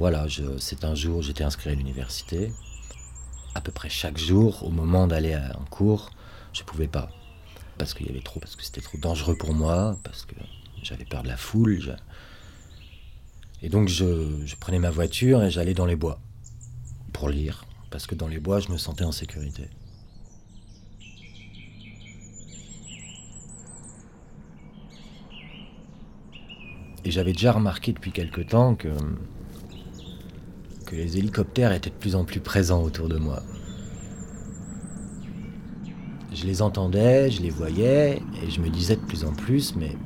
voilà, c'est un jour, j'étais inscrit à l'université. À peu près chaque jour, au moment d'aller en cours, je pouvais pas. Parce qu'il y avait trop, parce que c'était trop dangereux pour moi, parce que j'avais peur de la foule. Et donc je, je prenais ma voiture et j'allais dans les bois pour lire, parce que dans les bois, je me sentais en sécurité. Et j'avais déjà remarqué depuis quelque temps que, que les hélicoptères étaient de plus en plus présents autour de moi. Je les entendais, je les voyais, et je me disais de plus en plus, mais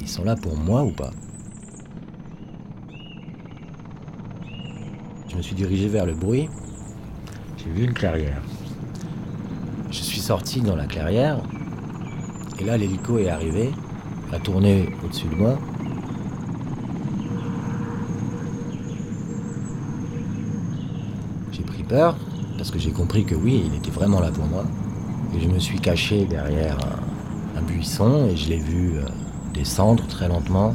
ils sont là pour moi ou pas? Je me suis dirigé vers le bruit. J'ai vu une clairière. Je suis sorti dans la clairière, et là l'hélico est arrivé, a tourné au-dessus de moi. Peur, parce que j'ai compris que oui, il était vraiment là pour moi. Et je me suis caché derrière un, buisson et je l'ai vu euh, descendre très lentement,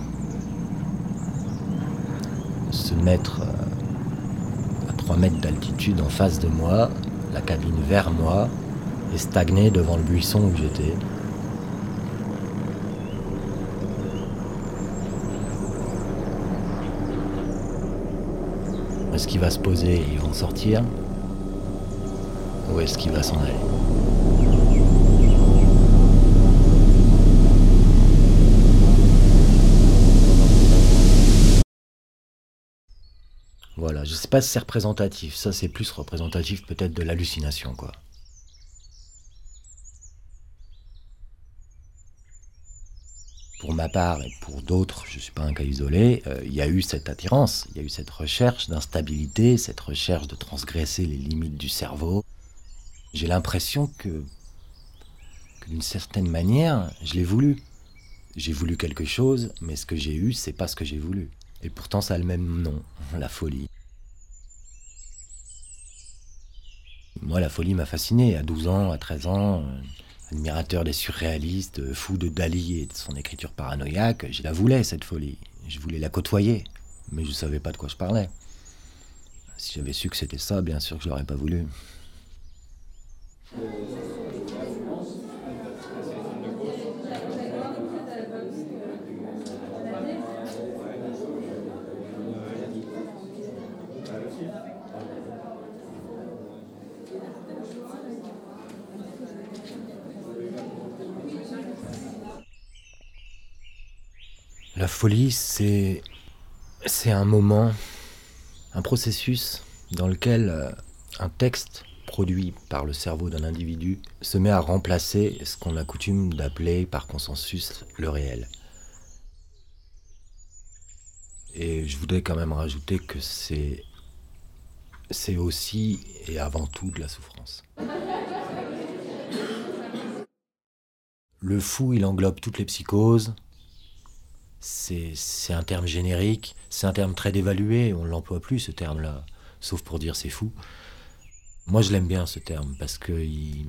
se mettre euh, à 3 mètres d'altitude en face de moi, la cabine vers moi, et stagner devant le buisson où j'étais. Est-ce qu'il va se poser et ils vont sortir. Où est-ce qu'il va s'en aller? Voilà, je sais pas si c'est représentatif, ça c'est plus représentatif peut-être de l'hallucination quoi. pour part et pour d'autres, je ne suis pas un cas isolé, euh, il y a eu cette attirance, il y a eu cette recherche d'instabilité, cette recherche de transgresser les limites du cerveau. J'ai l'impression que, d'une certaine manière, je l'ai voulu. J'ai voulu quelque chose, mais ce que j'ai eu, c'est pas ce que j'ai voulu. Et pourtant, ça le même nom, la folie. Moi, la folie m'a fasciné à 12 ans, à 13 ans admirateur des surréalistes, fou de Dali et de son écriture paranoïaque, je la voulais, cette folie. Je voulais la côtoyer, mais je ne savais pas de quoi je parlais. Si j'avais su que c'était ça, bien sûr que je l'aurais pas voulu. La folie, c'est. Un moment, un processus dans lequel euh, un texte produit par le cerveau d'un individu se met à remplacer ce qu'on a coutume d'appeler par consensus le réel. Et je voudrais quand même rajouter que c'est c'est aussi et avant tout de la souffrance. Le fou, il englobe toutes les psychoses, c'est un terme générique, c'est un terme très dévalué, on ne l'emploie plus ce terme-là, sauf pour dire c'est fou. Moi je l'aime bien ce terme parce qu'il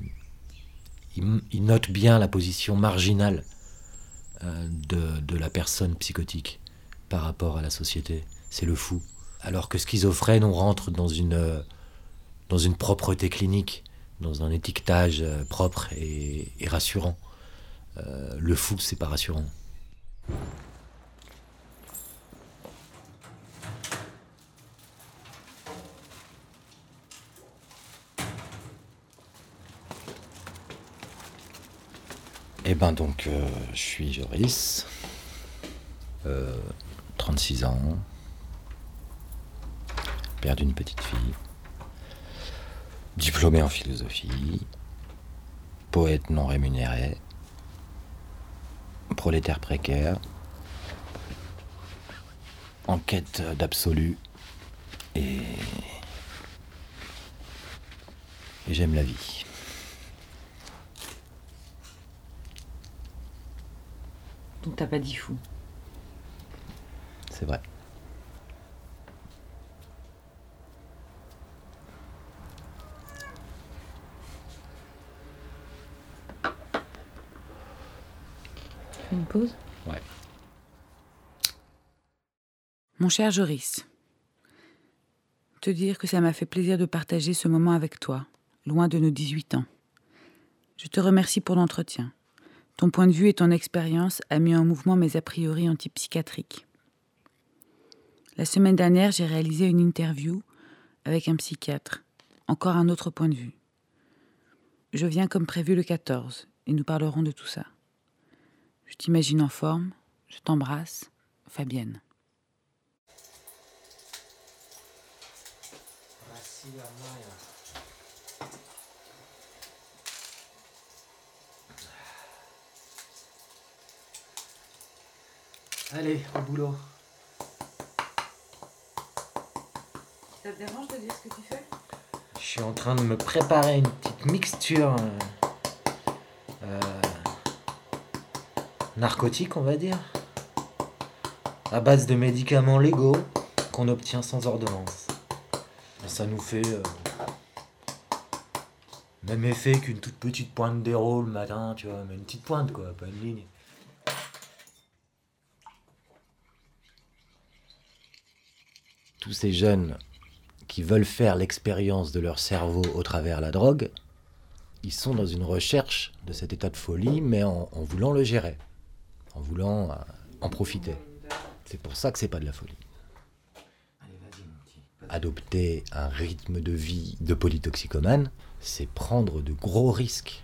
il, note bien la position marginale euh, de, la personne psychotique par rapport à la société. C'est le fou. Alors que schizophrène, on rentre dans une, dans une propreté clinique, dans un étiquetage euh, propre et, rassurant. Euh, le fou, c'est pas rassurant. Eh ben donc, euh, je suis Joris, 36 euh, ans, père d'une petite fille, diplômé en philosophie, poète non rémunéré, prolétaire précaire, en quête d'absolu et, et j'aime la vie. Donc t'as pas dit fou. C'est vrai. une pause Ouais. Mon cher Joris, te dire que ça m'a fait plaisir de partager ce moment avec toi, loin de nos 18 ans. Je te remercie pour l'entretien. Ton point de vue et ton expérience a mis en mouvement mes a priori antipsychiatriques. La semaine dernière, j'ai réalisé une interview avec un psychiatre. Encore un autre point de vue. Je viens comme prévu le 14 et nous parlerons de tout ça. Je t'imagine en forme, je t'embrasse, Fabienne. Allez, au boulot. Ça te dérange de dire ce que tu fais? Je suis en train de me préparer une petite mixture euh, euh, narcotique, on va dire, à base de médicaments légaux qu'on obtient sans ordonnance. Ça nous fait euh, même effet qu'une toute petite pointe d'héros le matin, tu vois, mais une petite pointe quoi, pas une ligne. Tous ces jeunes qui veulent faire l'expérience de leur cerveau au travers la drogue, ils sont dans une recherche de cet état de folie, mais en, voulant le gérer, en voulant euh, en profiter. C'est pour ça que c'est pas de la folie. Adopter un rythme de vie de polytoxicomane, c'est prendre de gros risques.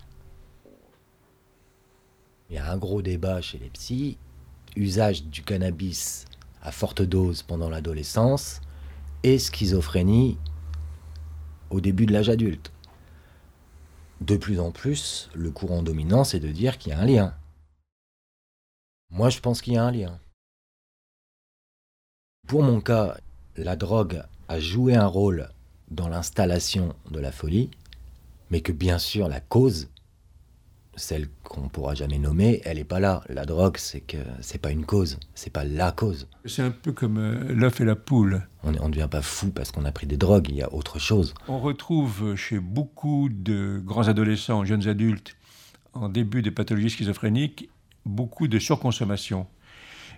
Il y a un gros débat chez les psys, usage du cannabis à forte dose pendant l'adolescence schizophrénie au début de l'âge adulte. De plus en plus, le courant dominant, c'est de dire qu'il y a un lien. Moi, je pense qu'il y a un lien. Pour mon cas, la drogue a joué un rôle dans l'installation de la folie, mais que bien sûr la cause, celle qu'on pourra jamais nommer, elle n'est pas là. La drogue, c'est que c'est pas une cause, c'est pas la cause. C'est un peu comme euh, l'œuf et la poule. On ne devient pas fou parce qu'on a pris des drogues, il y a autre chose. On retrouve chez beaucoup de grands adolescents, jeunes adultes, en début des pathologies schizophréniques, beaucoup de surconsommation.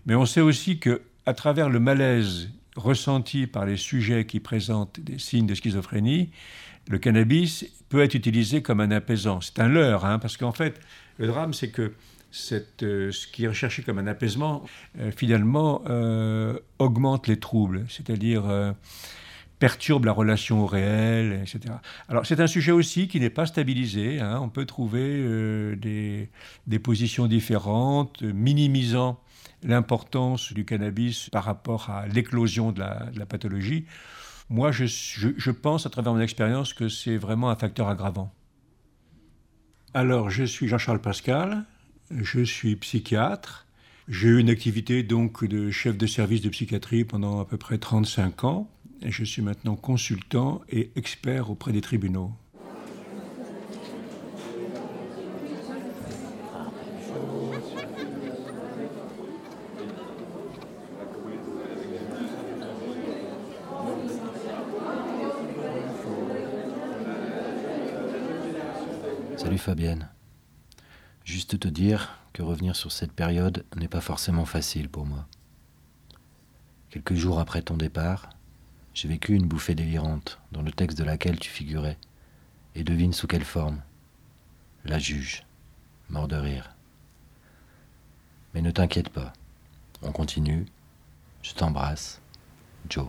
Mais on sait aussi que à travers le malaise ressenti par les sujets qui présentent des signes de schizophrénie, le cannabis peut être utilisé comme un apaisant. C'est un leurre, hein, parce qu'en fait, le drame, c'est que euh, ce qui est recherché comme un apaisement, euh, finalement, euh, augmente les troubles, c'est-à-dire perturbe la relation au réel, etc. Alors, c'est un sujet aussi qui n'est pas stabilisé. hein. On peut trouver des, positions différentes, minimisant l'importance du cannabis par rapport à l'éclosion de la pathologie. Moi, je, je- je pense, à travers mon expérience, que c'est vraiment un facteur aggravant. Alors, je suis Jean-Charles Pascal, je suis psychiatre. J'ai eu une activité donc de chef de service de psychiatrie pendant à peu près 35 ans. Et je suis maintenant consultant et expert auprès des tribunaux. Fabienne. Juste te dire que revenir sur cette période n'est pas forcément facile pour moi. Quelques jours après ton départ, j'ai vécu une bouffée délirante dans le texte de laquelle tu figurais. Et devine sous quelle forme. La juge, mort de rire. Mais ne t'inquiète pas, on continue. Je t'embrasse, Joe.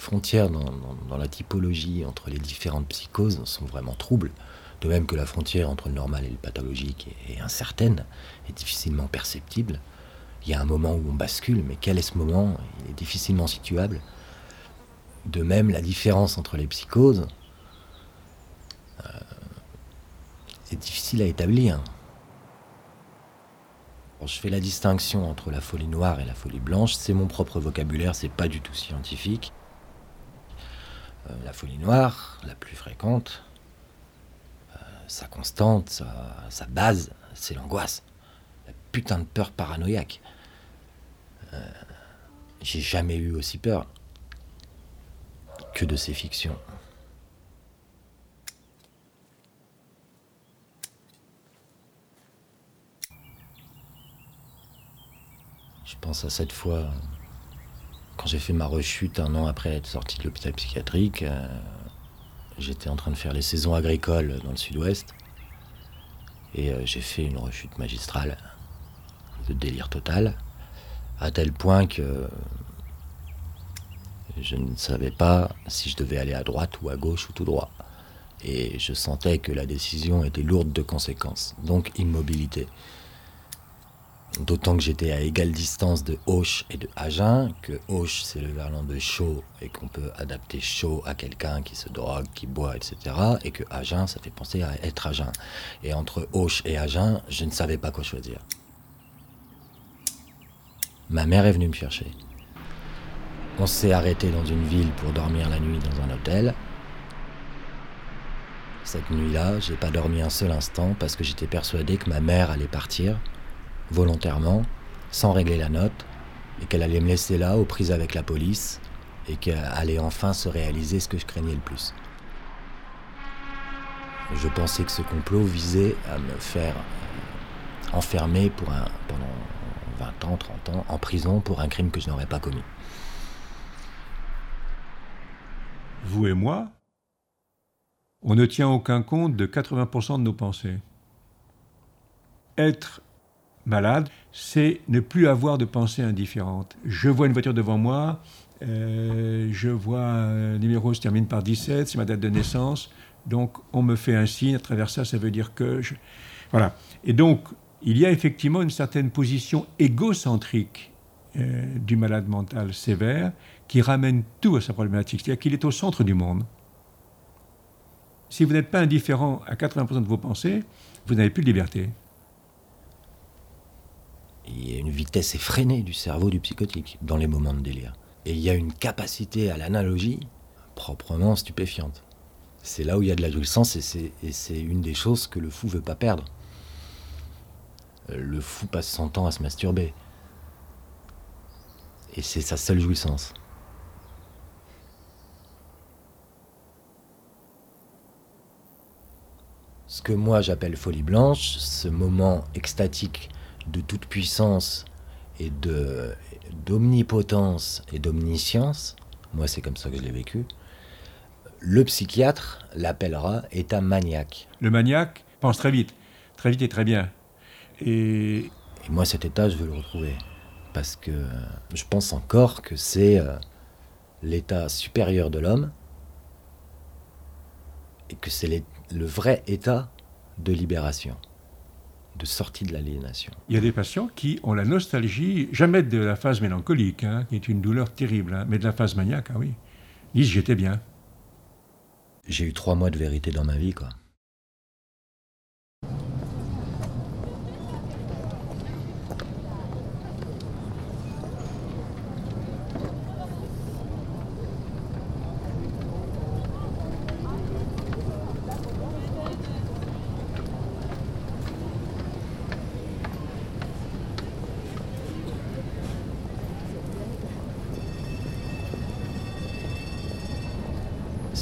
Frontières dans, la typologie entre les différentes psychoses sont vraiment troubles. De même que la frontière entre le normal et le pathologique est, incertaine et difficilement perceptible. Il y a un moment où on bascule, mais quel est ce moment? Il est difficilement situable. De même, la différence entre les psychoses euh, est difficile à établir. Je fais la distinction entre la folie noire et la folie blanche. C'est mon propre vocabulaire, c'est pas du tout scientifique. Euh, la folie noire, la plus fréquente, euh, sa constante, sa, base, c'est l'angoisse. La putain de peur paranoïaque. Euh, J'ai jamais eu aussi peur que de ces fictions. pense à cette fois, quand j'ai fait ma rechute un an après être sorti de l'hôpital psychiatrique. Euh, j'étais en train de faire les saisons agricoles dans le sud-ouest. Et euh, j'ai fait une rechute magistrale de délire total, à tel point que je ne savais pas si je devais aller à droite ou à gauche ou tout droit. Et je sentais que la décision était lourde de conséquences, donc immobilité. D'autant que j'étais à égale distance de Auch et de Agen, que Auch c'est le verlan de chaud et qu'on peut adapter chaud à quelqu'un qui se drogue, qui boit, etc. Et que Agen ça fait penser à être Agen. Et entre Auch et Agen, je ne savais pas quoi choisir. Ma mère est venue me chercher. On s'est arrêté dans une ville pour dormir la nuit dans un hôtel. Cette nuit-là, j'ai pas dormi un seul instant parce que j'étais persuadé que ma mère allait partir volontairement, sans régler la note, et qu'elle allait me laisser là, aux prises avec la police, et qu'elle allait enfin se réaliser ce que je craignais le plus. Je pensais que ce complot visait à me faire euh, enfermer pendant 20 ans, 30 ans, en prison pour un crime que je n'aurais pas commis. Vous et moi, on ne tient aucun compte de 80% de nos pensées. Être malade, c'est ne plus avoir de pensée indifférente. Je vois une voiture devant moi, euh, je vois un numéro se termine par 17, c'est ma date de naissance, donc on me fait un signe, à travers ça, ça veut dire que je... Voilà. Et donc, il y a effectivement une certaine position égocentrique euh, du malade mental sévère qui ramène tout à sa problématique, c'est-à-dire qu'il est au centre du monde. Si vous n'êtes pas indifférent à 80% de vos pensées, vous n'avez plus de liberté il y a une vitesse effrénée du cerveau du psychotique dans les moments de délire. Et il y a une capacité à l'analogie proprement stupéfiante. C'est là où il y a de la jouissance et c'est une des choses que le fou veut pas perdre. Le fou passe son temps à se masturber. Et c'est sa seule jouissance. Ce que moi j'appelle folie blanche, ce moment extatique de toute puissance et de d'omnipotence et d'omniscience, moi c'est comme ça que je l'ai vécu, le psychiatre l'appellera état maniaque. Le maniaque pense très vite, très vite et très bien. Et, moi cet état, je veux le retrouver. Parce que je pense encore que c'est euh, l'état supérieur de l'homme et que c'est le vrai état de libération de sortie de l'aliénation. Il y a des patients qui ont la nostalgie, jamais de la phase mélancolique, hein, qui est une douleur terrible, hein, mais de la phase maniaque, ah oui. Ils disent j'étais bien. J'ai eu trois mois de vérité dans ma vie, quoi.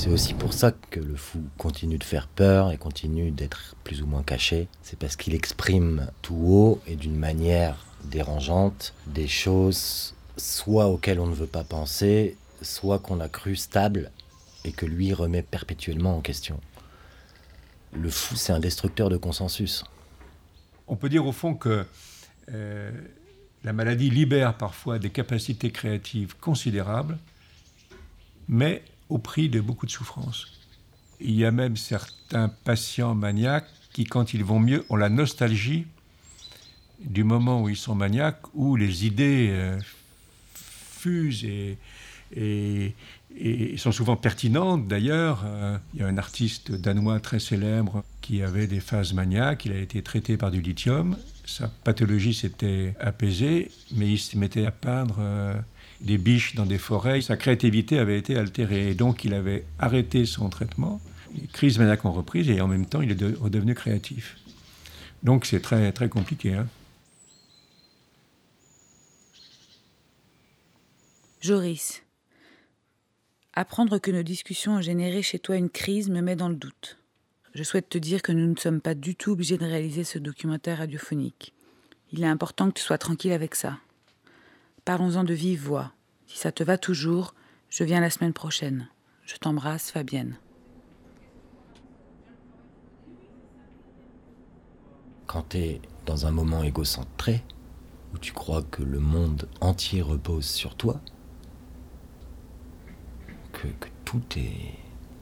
C'est aussi pour ça que le fou continue de faire peur et continue d'être plus ou moins caché. C'est parce qu'il exprime tout haut et d'une manière dérangeante des choses soit auxquelles on ne veut pas penser, soit qu'on a cru stables et que lui remet perpétuellement en question. Le fou, c'est un destructeur de consensus. On peut dire au fond que euh, la maladie libère parfois des capacités créatives considérables, mais au prix de beaucoup de souffrances. Il y a même certains patients maniaques qui, quand ils vont mieux, ont la nostalgie du moment où ils sont maniaques, où les idées euh, fusent et, sont souvent pertinentes. D'ailleurs, euh, il y a un artiste danois très célèbre qui avait des phases maniaques, il a été traité par du lithium, sa pathologie s'était apaisée, mais il se mettait à peindre... Euh, des biches dans des forêts. Sa créativité avait été altérée et donc il avait arrêté son traitement. Les crises maniaques ont repris et en même temps il est redevenu créatif. Donc c'est très, très compliqué. Hein. Joris, apprendre que nos discussions ont généré chez toi une crise me met dans le doute. Je souhaite te dire que nous ne sommes pas du tout obligés de réaliser ce documentaire radiophonique. Il est important que tu sois tranquille avec ça. Parlons-en de vive voix. Si ça te va toujours, je viens la semaine prochaine. Je t'embrasse, Fabienne. Quand tu dans un moment égocentré, où tu crois que le monde entier repose sur toi, que, que tout est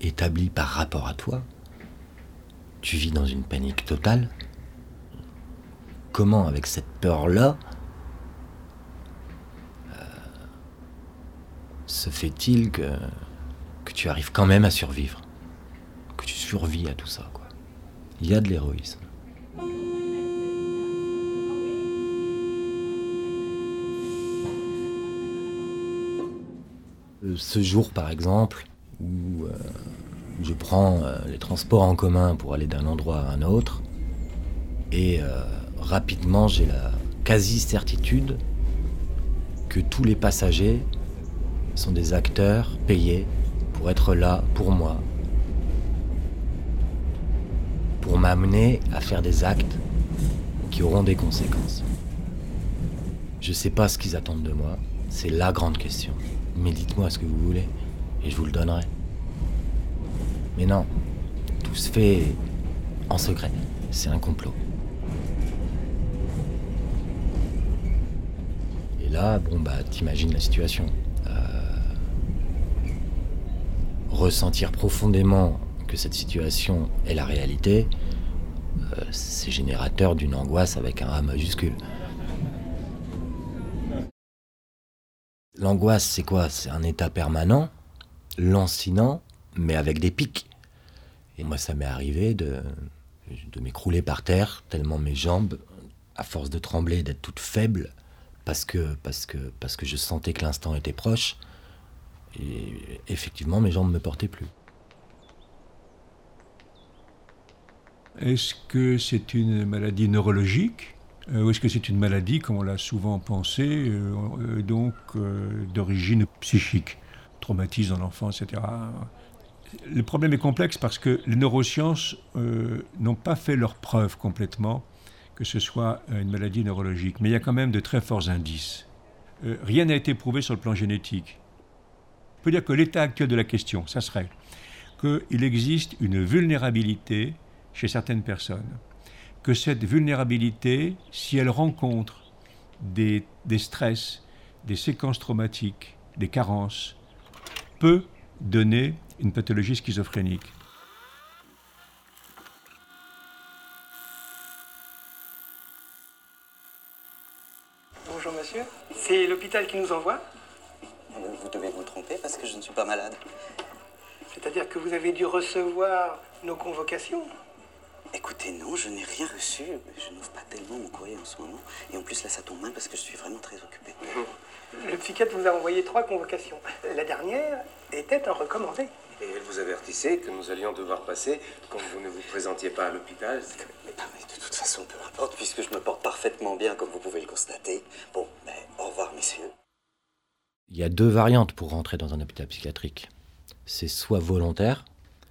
établi par rapport à toi, tu vis dans une panique totale. Comment, avec cette peur-là, euh, se fait-il que, que tu arrives quand même à survivre? Que tu survis à tout ça, quoi? Il y a de l'héroïsme. Euh, Ce jour, par exemple, où euh, je prends euh, les transports en commun pour aller d'un endroit à un autre, et rapidement j'ai la quasi-certitude que tous les passagers sont des acteurs payés pour être là pour moi, pour m'amener à faire des actes qui auront des conséquences. Je sais pas ce qu'ils attendent de moi, c'est la grande question. Mais dites-moi ce que vous voulez, et je vous le donnerai. Mais non, tout se fait en secret. C'est un complot. Et là, bon bah, t'imagines la situation. Euh, ressentir profondément que cette situation est la réalité, euh, c'est générateur d'une angoisse avec un A majuscule. L'angoisse, c'est quoi? C'est un état permanent, lancinant, mais avec des pics. Et moi, ça m'est arrivé de, de m'écrouler par terre, tellement mes jambes, à force de trembler, d'être toutes faibles, parce que, parce, que, parce que je sentais que l'instant était proche. Et effectivement, mes jambes ne me portaient plus. Est-ce que c'est une maladie neurologique euh, ou est-ce que c'est une maladie, comme on l'a souvent pensé, euh, euh, donc d'origine psychique, traumatisme dans l'enfance, etc. Le problème est complexe parce que les neurosciences n'ont pas fait leur preuve complètement que ce soit une maladie neurologique, mais il y a quand même de très forts indices. Rien n'a été prouvé sur le plan génétique. Peut dire que l'état actuel de la question, ça serait qu'il existe une vulnérabilité chez certaines personnes, que cette vulnérabilité, si elle rencontre des, des stress, des séquences traumatiques, des carences, peut donner une pathologie schizophrénique. Bonjour monsieur, c'est l'hôpital qui nous envoie? Je ne suis pas malade. C'est-à-dire que vous avez dû recevoir nos convocations Écoutez, non, je n'ai rien reçu. Je n'ouvre pas tellement mon courrier en ce moment. Et en plus, là, ça tombe mal parce que je suis vraiment très occupé. Le psychiatre vous a envoyé trois convocations. La dernière était un recommandé. Et elle vous avertissait que nous allions devoir passer quand vous ne vous présentiez pas à l'hôpital. Mais, mais de toute façon, peu importe, puisque je me porte parfaitement bien, comme vous pouvez le constater. Bon, ben, au revoir, messieurs. Il y a deux variantes pour rentrer dans un hôpital psychiatrique. C'est soit volontaire,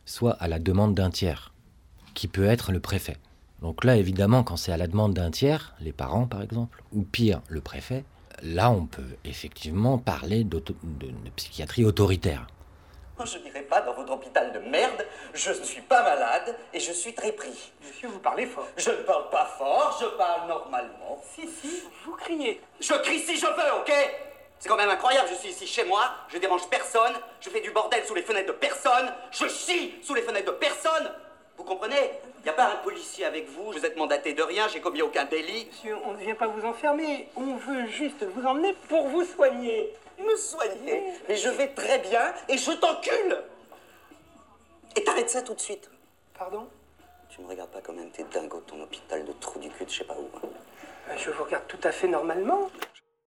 soit à la demande d'un tiers, qui peut être le préfet. Donc là, évidemment, quand c'est à la demande d'un tiers, les parents par exemple, ou pire, le préfet, là, on peut effectivement parler de, de psychiatrie autoritaire. Moi, je n'irai pas dans votre hôpital de merde. Je ne suis pas malade et je suis très pris. Monsieur, vous parlez fort. Je ne parle pas fort, je parle normalement. Si, si, vous criez. Je crie si je veux, ok? C'est quand même incroyable, je suis ici chez moi, je dérange personne, je fais du bordel sous les fenêtres de personne, je chie sous les fenêtres de personne Vous comprenez? Il n'y a pas un policier avec vous, vous êtes mandaté de rien, j'ai commis aucun délit. Monsieur, on ne vient pas vous enfermer. On veut juste vous emmener pour vous soigner. Me soigner Mais je vais très bien et je t'encule Et t'arrêtes ça tout de suite Pardon? Tu me regardes pas comme un de tes dingos de ton hôpital de trou du cul de je sais pas où. hein. Euh, Je vous regarde tout à fait normalement.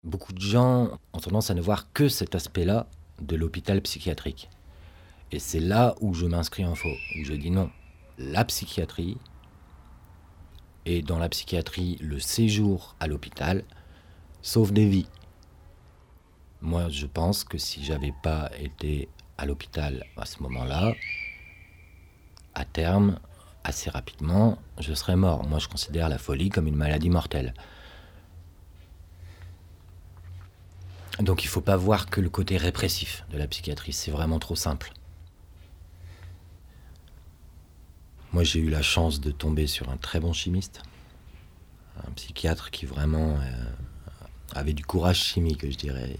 Beaucoup de gens ont tendance à ne voir que cet aspect-là de l'hôpital psychiatrique. Et c'est là où je m'inscris en faux, où je dis non. La psychiatrie, et dans la psychiatrie, le séjour à l'hôpital, sauve des vies. Moi, je pense que si j'avais pas été à l'hôpital à ce moment-là, à terme, assez rapidement, je serais mort. Moi, je considère la folie comme une maladie mortelle. Donc il ne faut pas voir que le côté répressif de la psychiatrie, c'est vraiment trop simple. Moi j'ai eu la chance de tomber sur un très bon chimiste, un psychiatre qui vraiment euh, avait du courage chimique, je dirais.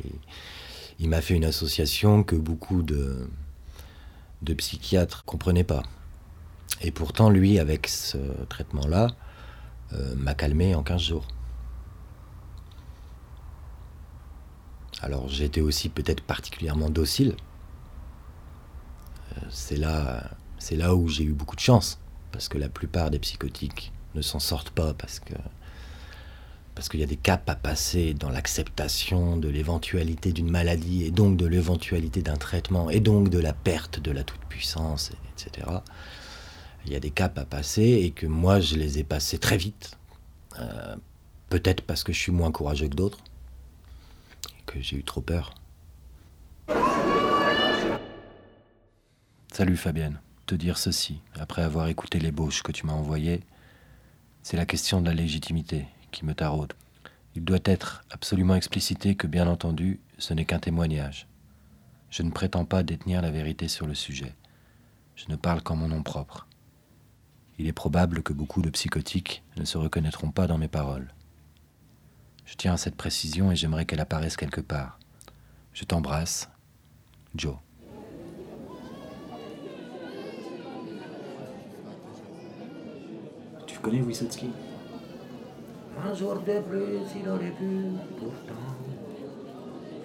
il m'a fait une association que beaucoup de, de psychiatres comprenaient pas. Et pourtant lui, avec ce traitement-là, euh, m'a calmé en 15 jours. Alors j'étais aussi peut-être particulièrement docile. Euh, c'est là, c'est là où j'ai eu beaucoup de chance, parce que la plupart des psychotiques ne s'en sortent pas parce qu'il y a des caps à passer dans l'acceptation de l'éventualité d'une maladie et donc de l'éventualité d'un traitement et donc de la perte de la toute-puissance, etc. Il y a des caps à passer et que moi je les ai passés très vite. Euh, peut-être parce que je suis moins courageux que d'autres j'ai eu trop peur. Salut Fabienne. Te dire ceci, après avoir écouté l'ébauche que tu m'as envoyée, c'est la question de la légitimité qui me taraude. Il doit être absolument explicité que, bien entendu, ce n'est qu'un témoignage. Je ne prétends pas détenir la vérité sur le sujet. Je ne parle qu'en mon nom propre. Il est probable que beaucoup de psychotiques ne se reconnaîtront pas dans mes paroles. Je tiens à cette précision et j'aimerais qu'elle apparaisse quelque part. Je t'embrasse, Joe. Tu connais Wysocki? Un jour de plus, il aurait pu, pourtant.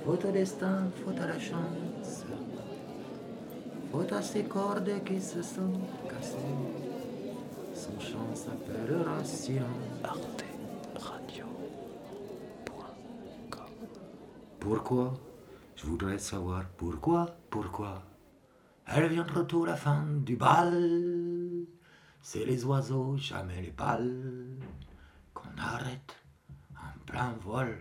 Faute au destin, faute à la chance. Faute à ces cordes qui se sont cassées. Son chant s'appellera silence. Pourquoi? Je voudrais savoir pourquoi, pourquoi. Elle vient trop tôt la fin du bal. C'est les oiseaux, jamais les balles, qu'on arrête en plein vol.